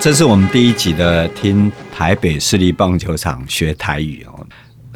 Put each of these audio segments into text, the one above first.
这是我们第一集的听台北市立棒球场学台语哦。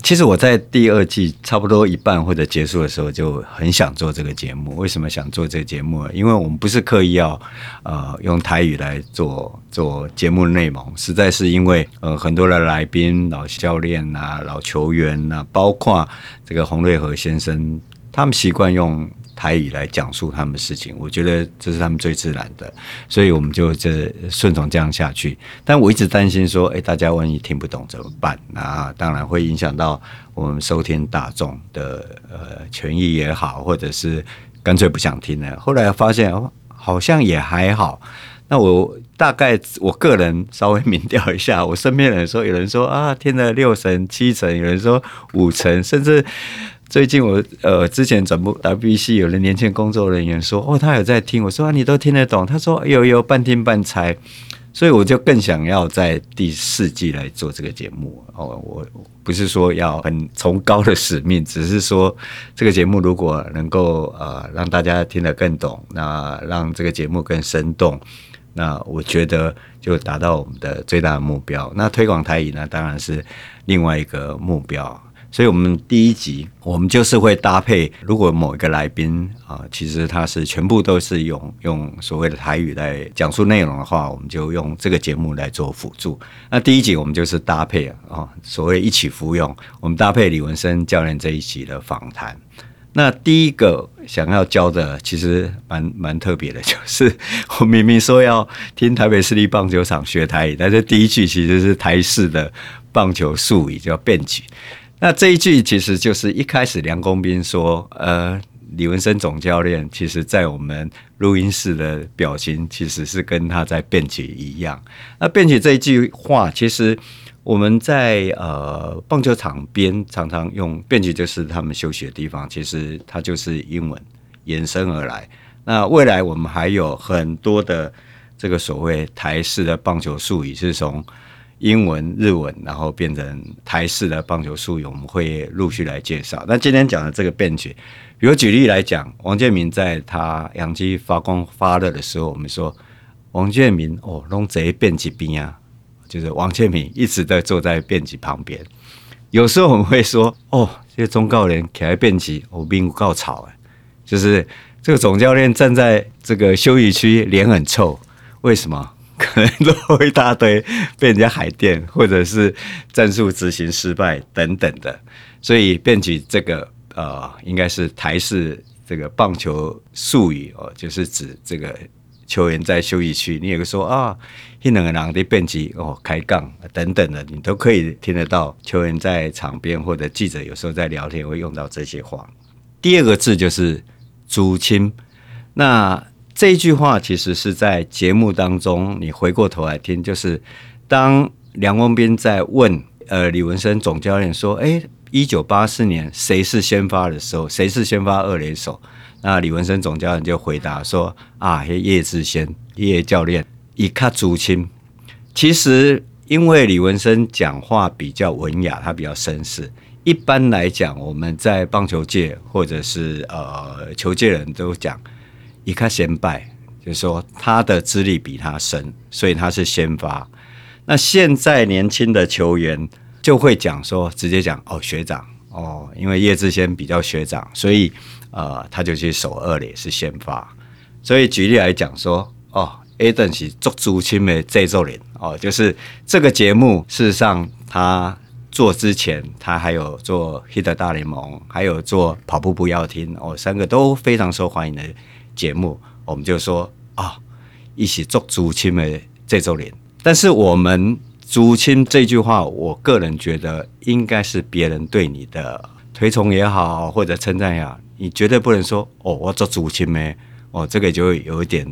其实我在第二季差不多一半或者结束的时候就很想做这个节目。为什么想做这个节目？因为我们不是刻意要呃用台语来做做节目内容，实在是因为呃很多的来宾、老教练啊、老球员啊，包括这个洪瑞和先生，他们习惯用。台语来讲述他们的事情，我觉得这是他们最自然的，所以我们就这顺从这样下去。但我一直担心说，哎，大家万一听不懂怎么办？那当然会影响到我们收听大众的呃权益也好，或者是干脆不想听了。后来发现哦，好像也还好。那我大概我个人稍微民调一下，我身边人说，有人说啊，听了六成、七成，有人说五成，甚至。最近我呃之前转播 WBC 有的年轻工作人员说哦，他有在听，我说啊，你都听得懂，他说有有半听半猜，所以我就更想要在第四季来做这个节目哦，我不是说要很崇高的使命，只是说这个节目如果能够呃让大家听得更懂，那让这个节目更生动，那我觉得就达到我们的最大的目标。那推广台语呢，当然是另外一个目标。所以，我们第一集我们就是会搭配，如果某一个来宾啊，其实他是全部都是用用所谓的台语来讲述内容的话，我们就用这个节目来做辅助。那第一集我们就是搭配啊，所谓一起服用，我们搭配李文生教练这一集的访谈。那第一个想要教的，其实蛮蛮特别的，就是 我明明说要听台北市立棒球场学台语，但是第一句其实是台式的棒球术语，叫辩解。那这一句其实就是一开始梁公斌说，呃，李文生总教练其实在我们录音室的表情，其实是跟他在辩解一样。那辩解这一句话，其实我们在呃棒球场边常常用辩解，就是他们休息的地方，其实它就是英文延伸而来。那未来我们还有很多的这个所谓台式的棒球术语，是从。英文、日文，然后变成台式的棒球术语，我们会陆续来介绍。那今天讲的这个辩举，比如举例来讲，王建民在他洋基发光发热的时候，我们说王建民哦，拢在辩举边啊，就是王建民一直在坐在辩举旁边。有时候我们会说哦，这个总教练起来辩举，我并不够吵哎，就是这个总教练站在这个休息区，脸很臭，为什么？可能都一大堆被人家海电，或者是战术执行失败等等的，所以辩举这个呃，应该是台式这个棒球术语哦，就是指这个球员在休息区，你也会说啊，一两个人的辩举哦，开杠等等的，你都可以听得到。球员在场边或者记者有时候在聊天会用到这些话。第二个字就是主亲，那。这句话其实是在节目当中，你回过头来听，就是当梁文斌在问呃李文生总教练说：“哎，一九八四年谁是先发的时候，谁是先发二垒手？”那李文生总教练就回答说：“啊，叶志先叶教练一卡足青。”其实因为李文生讲话比较文雅，他比较绅士。一般来讲，我们在棒球界或者是呃球界人都讲。一看先拜，就是说他的资历比他深，所以他是先发。那现在年轻的球员就会讲说，直接讲哦学长哦，因为叶志先比较学长，所以呃他就去守二垒是先发。所以举例来讲说哦，Adam 是足足青的制作人哦，就是这个节目事实上他做之前，他还有做 Hit 大联盟，还有做跑步不要听哦，三个都非常受欢迎的。节目我们就说啊，一起做竹青的这周年。但是我们竹青这句话，我个人觉得应该是别人对你的推崇也好，或者称赞也好，你绝对不能说哦，我做主亲没哦，这个就有一点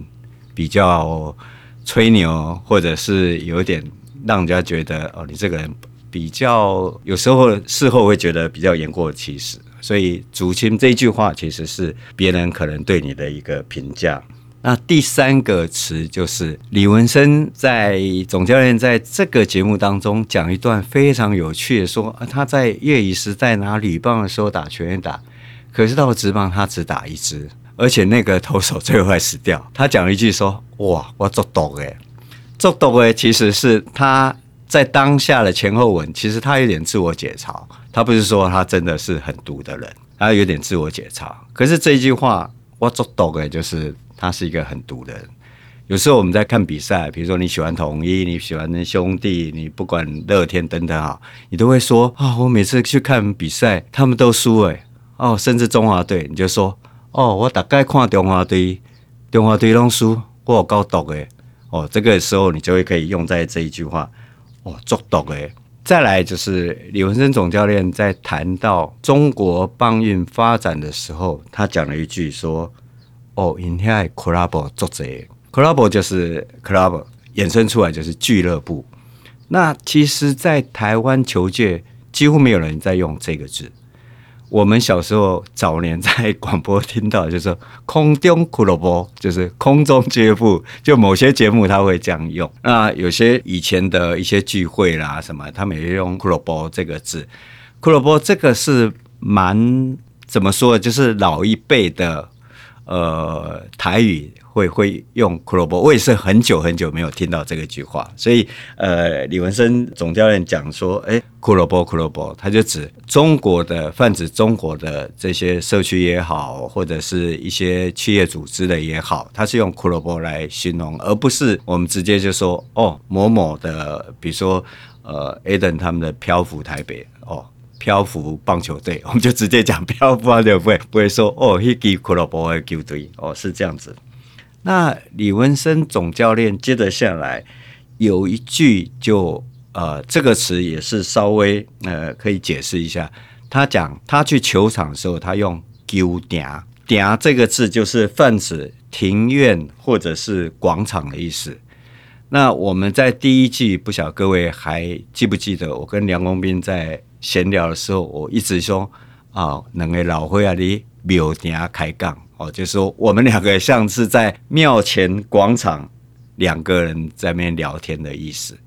比较吹牛，或者是有一点让人家觉得哦，你这个人比较有时候事后会觉得比较言过其实。所以“主亲”这句话其实是别人可能对你的一个评价。那第三个词就是李文生在总教练在这个节目当中讲一段非常有趣的，说他在业余时代拿铝棒的时候打全垒打，可是到了职棒他只打一支，而且那个投手最后还死掉。他讲了一句说：“哇，我做毒诶。”做毒诶，其实是他在当下的前后文，其实他有点自我解嘲，他不是说他真的是很毒的人，他有点自我解嘲。可是这句话，我做毒诶，就是他是一个很毒的人。有时候我们在看比赛，比如说你喜欢统一，你喜欢兄弟，你不管乐天等等啊，你都会说啊、我每次去看比赛，他们都输诶。哦，甚至中华队，你就说哦，我大概看中华队，中华队拢输，我有够毒诶。哦，这个时候你就会可以用在这一句话，哦，足毒诶。再来就是李文生总教练在谈到中国棒运发展的时候，他讲了一句说，哦，因遐 club 作者。club 就是 club 衍生出来就是俱乐部。那其实，在台湾球界几乎没有人在用这个字。我们小时候早年在广播听到，就是空中俱乐部，就是空中俱乐部。就某些节目他会这样用。那有些以前的一些聚会啦什么，他们也用俱乐部这个字。俱乐部这个是蛮怎么说，就是老一辈的呃台语。会会用“俱乐部”，我也是很久很久没有听到这个句话，所以呃，李文生总教练讲说：“哎，俱乐部，俱乐部，他就指中国的泛指中国的这些社区也好，或者是一些企业组织的也好，他是用俱乐部来形容，而不是我们直接就说哦某某的，比如说呃，Adam 他们的漂浮台北哦。”漂浮棒球队，我们就直接讲漂浮啊，对不对？不会说哦，一支俱乐部的球队哦，是这样子。那李文生总教练接着下来有一句就呃，这个词也是稍微呃可以解释一下。他讲他去球场的时候，他用“球场”，“场”这个字就是泛指庭院或者是广场的意思。那我们在第一季，不晓各位还记不记得，我跟梁公斌在闲聊的时候，我一直说啊，两个老伙仔的庙埕开杠。哦，就是说我们两个像是在庙前广场两个人在面聊天的意思。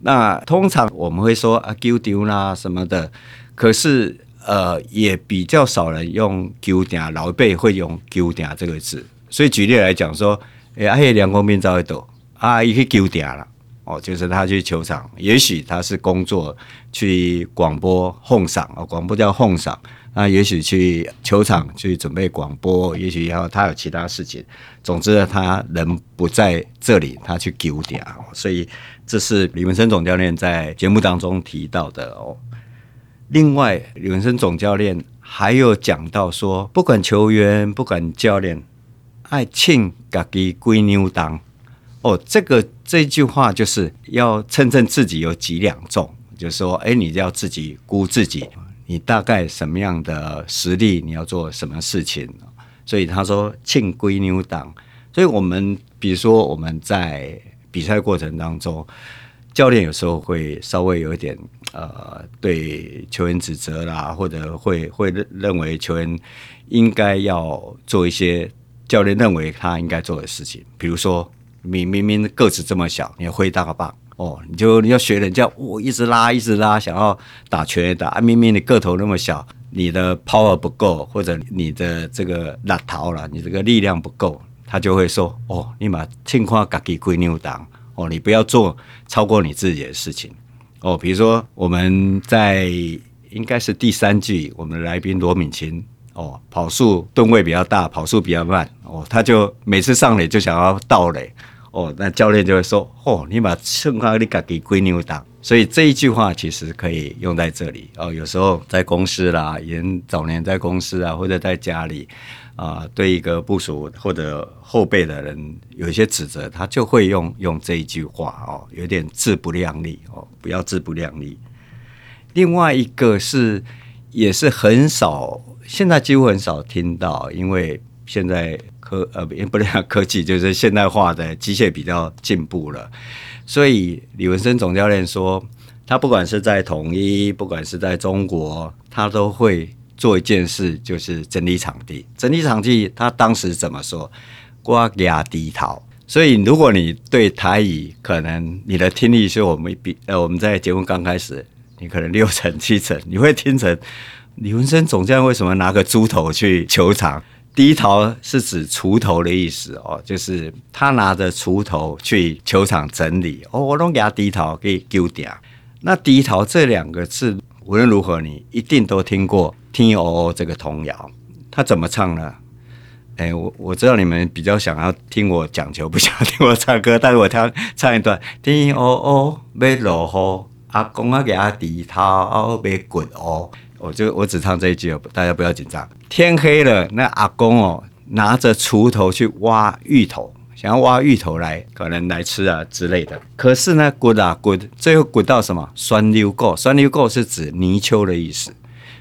那通常我们会说啊，丢丢啦什么的，可是呃也比较少人用球场，老一辈会用球场这个字。所以举例来讲说，哎，阿叶梁公斌在一啊，一个球场了。哦，就是他去球场，也许他是工作去广播奉赏哦，广播叫奉赏。那也许去球场去准备广播，也许要他有其他事情。总之，他人不在这里，他去丢掉。所以，这是李文生总教练在节目当中提到的哦。另外，李文生总教练还有讲到说，不管球员，不管教练，爱庆自己龟牛当哦。这个这句话就是要称称自己有几两重，就是说，哎，你要自己估自己。你大概什么样的实力？你要做什么事情？所以他说“庆归牛党”。所以我们比如说我们在比赛过程当中，教练有时候会稍微有一点呃对球员指责啦，或者会会认为球员应该要做一些教练认为他应该做的事情。比如说你明明个子这么小，你挥大个棒。哦，你就你要学人家，我、一直拉一直拉，想要打全垒打啊！明明你个头那么小，你的 power 不够，或者你的这个拉头了，你这个力量不够，他就会说：哦，你把情况自己归牛当哦，你不要做超过你自己的事情哦。比如说我们在应该是第三季，我们的来宾罗敏琴哦，跑速吨位比较大，跑速比较慢哦，他就每次上垒就想要盗垒。哦，那教练就会说：“哦，你把称号你改给归牛党。”所以这一句话其实可以用在这里哦。有时候在公司啦，以前早年在公司啊，或者在家里啊、对一个部属或者后辈的人有一些指责，他就会用用这一句话哦，有点自不量力哦，不要自不量力。另外一个是也是很少，现在几乎很少听到，因为现在。科呃 不不能讲科技，就是现代化的机械比较进步了，所以李文生总教练说，他不管是在统一，不管是在中国，他都会做一件事，就是整理场地。整理场地，他当时怎么说？瓜亚低头。所以如果你对台语可能你的听力是我们比呃我们在节目刚开始，你可能六成七成，你会听成李文生总教练为什么拿个猪头去球场？低头是指锄头的意思哦，就是他拿着锄头去球场整理哦，我都给他低头给丢掉。那低头这两个字，无论如何你一定都听过“天黑黑”这个童谣，他怎么唱呢？哎，我我知道你们比较想要听我讲球，不想听我唱歌，但是我唱唱一段：天黑黑要落雨，阿公啊给他低头要滚哦。我就我只唱这一句，大家不要紧张。天黑了，那阿公哦拿着锄头去挖芋头，想要挖芋头来可能来吃啊之类的。可是呢，滚啊滚，最后滚到什么？酸溜沟，酸溜沟是指泥鳅的意思。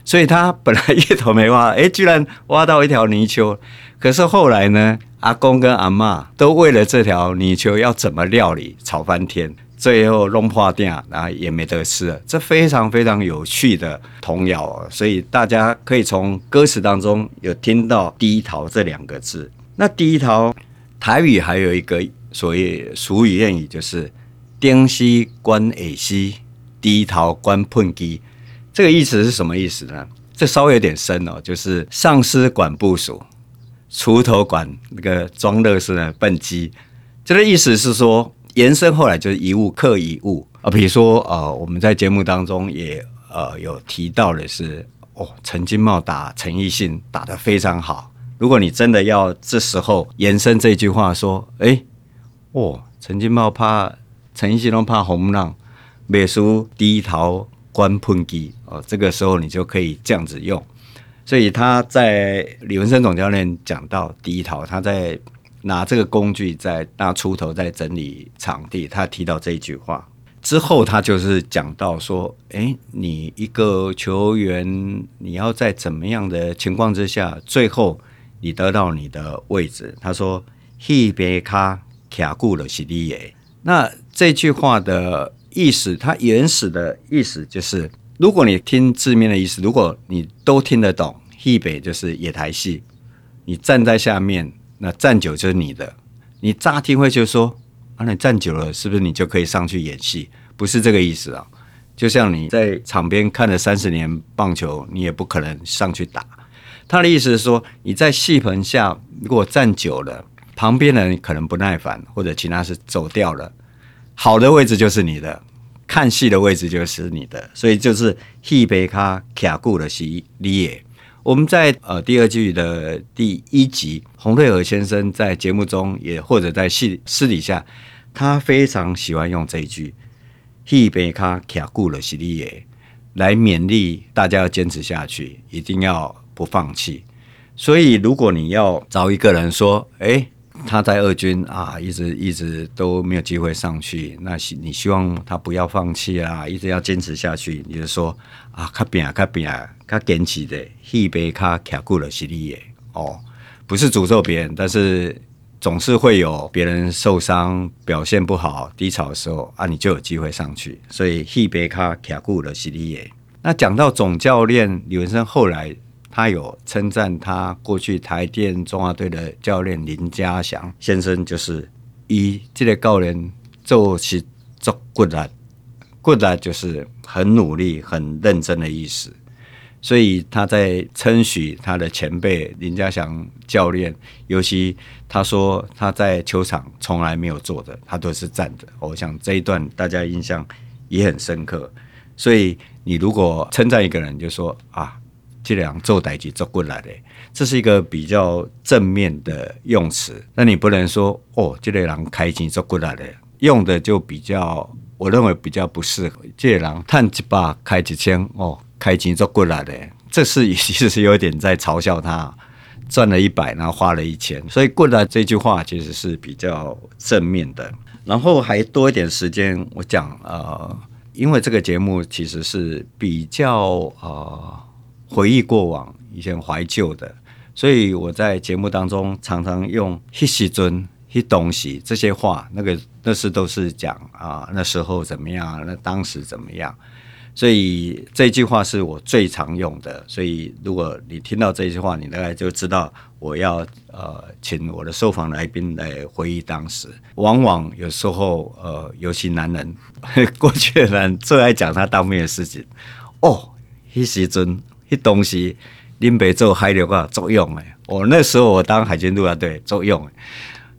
所以他本来芋头没挖，哎，居然挖到一条泥鳅。可是后来呢，阿公跟阿嬷都为了这条泥鳅要怎么料理，吵翻天。最后弄破掉，然后也没得吃了。这非常非常有趣的童谣，所以大家可以从歌词当中有听到“低头”这两个字。那“低头”台语还有一个所谓俗语谚语，就是“丁西关耳西，低头关碰机”。这个意思是什么意思呢？这稍微有点深哦，就是上司管部署，锄头管那个装乐事的笨鸡。这个意思是说。延伸后来就是一物克一物啊，比如说呃，我们在节目当中也呃有提到的是哦，陈金茂打陈奕迅打得非常好。如果你真的要这时候延伸这句话说，哎，哦，陈金茂怕陈奕迅都怕红浪，美输低头关喷机哦，这个时候你就可以这样子用。所以他在李文生总教练讲到低头，他在。拿这个工具在大锄头在整理场地，他提到这一句话之后，他就是讲到说：“诶，你一个球员，你要在怎么样的情况之下，最后你得到你的位置？”他说：“一杯卡卡固了是你的。”那这句话的意思，它原始的意思就是，如果你听字面的意思，如果你都听得懂，一杯就是野台戏，你站在下面。那站久就是你的，你乍听会就说啊，你站久了是不是你就可以上去演戏？不是这个意思啊。就像你在场边看了三十年棒球，你也不可能上去打。他的意思是说，你在戏棚下如果站久了，旁边的人可能不耐烦，或者其他是走掉了，好的位置就是你的，看戏的位置就是你的，所以就是戏杯卡卡固的戏你也。我们在呃第二季的第一集，洪瑞和先生在节目中也或者在戏私底下，他非常喜欢用这一句“一杯卡卡固了西利耶”来勉励大家要坚持下去，一定要不放弃。所以，如果你要找一个人说，哎，他在二军啊，一直一直都没有机会上去，那你希望他不要放弃啊，一直要坚持下去，你就说啊，卡拼啊，卡拼啊。他坚持的，一杯卡卡固了是你的哦，不是诅咒别人，但是总是会有别人受伤、表现不好、低潮的时候啊，你就有机会上去。所以一杯卡卡固了是你的。那讲到总教练李文生，后来他有称赞他过去台电中华队的教练林家祥先生，就是一这个教练做事做骨力，骨力就是很努力、很认真的意思。所以他在称许他的前辈林家祥教练，尤其他说他在球场从来没有坐的，他都是站着。我想这一段大家印象也很深刻。所以你如果称赞一个人，就说啊，这两做代志做过来的，这是一个比较正面的用词。那你不能说哦，这个人开钱做过来的，用的就比较，我认为比较不适合。这个人赚几百开几千哦。开金做过来的，这是 其实是有点在嘲笑他赚了一百，然后花了一千，所以过来这句话其实是比较正面的。然后还多一点时间，我讲呃，因为这个节目其实是比较呃回忆过往、以前怀旧的，所以我在节目当中常常用“一时尊”“一东西”这些话，那个那是都是讲啊、那时候怎么样，那当时怎么样。所以这句话是我最常用的，所以如果你听到这句话，你大概就知道我要呃请我的受访来宾来回忆当时。往往有时候呃，尤其男人，过去的人最爱讲他当面的事情。哦，一时尊，迄东西，林北做海流啊作用哎，我那时候我当海军陆战队作用，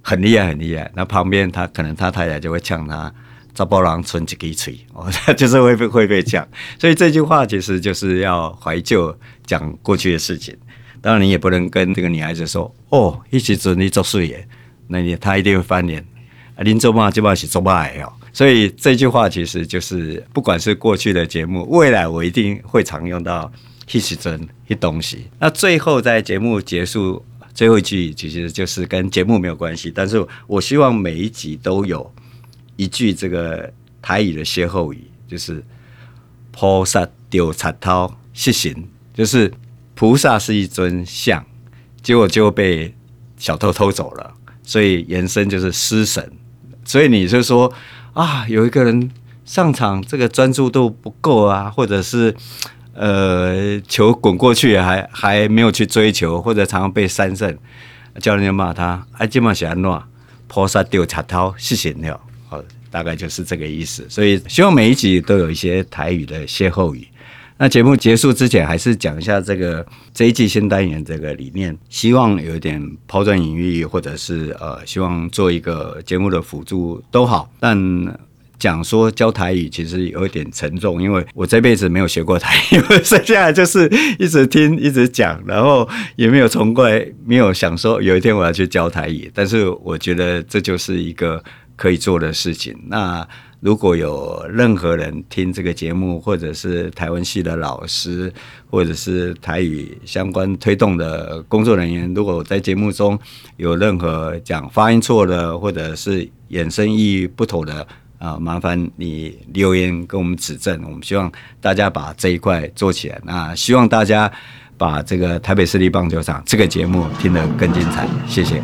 很厉害很厉害。那旁边他可能他太太就会呛他，查甫人剩一支嘴，哦，他就是会被会被呛。所以这句话其实就是要怀旧，讲过去的事情。当然你也不能跟这个女孩子说，哦，一起做你做事业，那你他一定会翻脸。啊，您做嘛，基本上是做不来哦。所以这句话其实就是，不管是过去的节目，未来我一定会常用到。其实真一东西。那最后在节目结束最后一句，其实就是跟节目没有关系，但是我希望每一集都有一句这个台语的歇后语，就是“菩萨丢插头失神”，就是菩萨是一尊像，结果就被小偷偷走了，所以延伸就是失神。所以你就说啊，有一个人上场，这个专注度不够啊，或者是。呃，球滚过去还还没有去追求，或者常常被三振，教练就骂他，哎，今晚喜欢诺，菩萨丢插头是闲聊，好，大概就是这个意思。所以希望每一集都有一些台语的歇后语。那节目结束之前，还是讲一下这个这一季新单元这个理念，希望有一点抛砖引玉，或者是呃，希望做一个节目的辅助都好，但。讲说教台语其实有一点沉重，因为我这辈子没有学过台语，剩下来就是一直听一直讲，然后也没有从过来，没有想说有一天我要去教台语。但是我觉得这就是一个可以做的事情。那如果有任何人听这个节目，或者是台湾系的老师，或者是台语相关推动的工作人员，如果在节目中有任何讲发音错的，或者是衍生意义不妥的，啊，麻烦你留言跟我们指正，我们希望大家把这一块做起来。那希望大家把这个台北市立棒球场这个节目听得更精彩，谢谢。